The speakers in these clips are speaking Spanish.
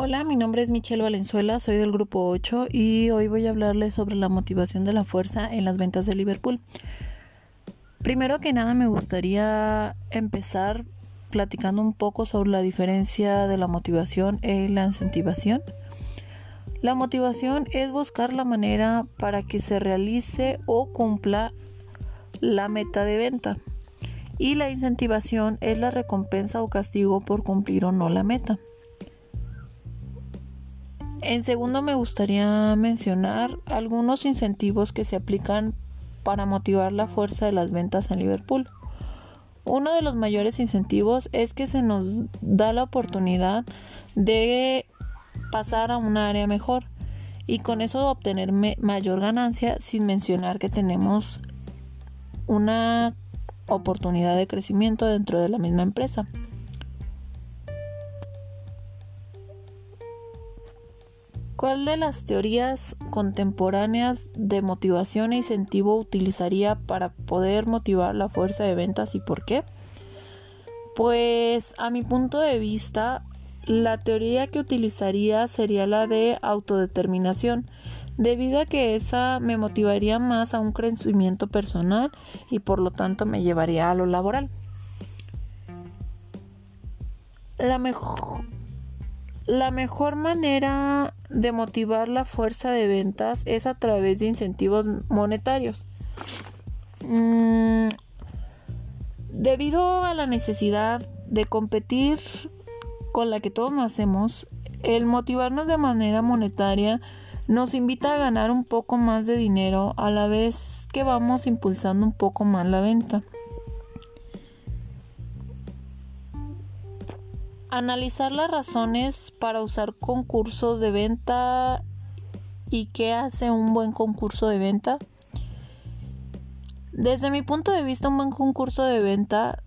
Hola, mi nombre es Michelle Valenzuela, soy del grupo 8 y hoy voy a hablarles sobre la motivación de la fuerza en las ventas de Liverpool. Primero que nada me gustaría empezar platicando un poco sobre la diferencia de la motivación y la incentivación. La motivación es buscar la manera para que se realice o cumpla la meta de venta. Y la incentivación es la recompensa o castigo por cumplir o no la meta. En segundo me gustaría mencionar algunos incentivos que se aplican para motivar la fuerza de las ventas en Liverpool. Uno de los mayores incentivos es que se nos da la oportunidad de pasar a un área mejor y con eso obtener mayor ganancia sin mencionar que tenemos una oportunidad de crecimiento dentro de la misma empresa. ¿Cuál de las teorías contemporáneas de motivación e incentivo utilizaría para poder motivar la fuerza de ventas y por qué? Pues a mi punto de vista, la teoría que utilizaría sería la de autodeterminación, debido a que esa me motivaría más a un crecimiento personal y por lo tanto me llevaría a lo laboral. La mejor la mejor manera de motivar la fuerza de ventas es a través de incentivos monetarios. Mm, debido a la necesidad de competir con la que todos nacemos, el motivarnos de manera monetaria nos invita a ganar un poco más de dinero a la vez que vamos impulsando un poco más la venta. Analizar las razones para usar concursos de venta y qué hace un buen concurso de venta. Desde mi punto de vista, un buen concurso de venta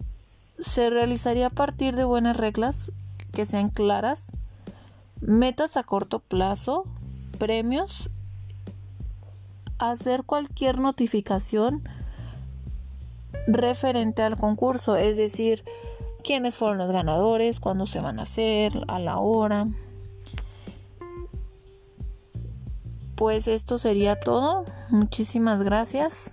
se realizaría a partir de buenas reglas que sean claras, metas a corto plazo, premios, hacer cualquier notificación referente al concurso, es decir, quiénes fueron los ganadores, cuándo se van a hacer, a la hora. Pues esto sería todo. Muchísimas gracias.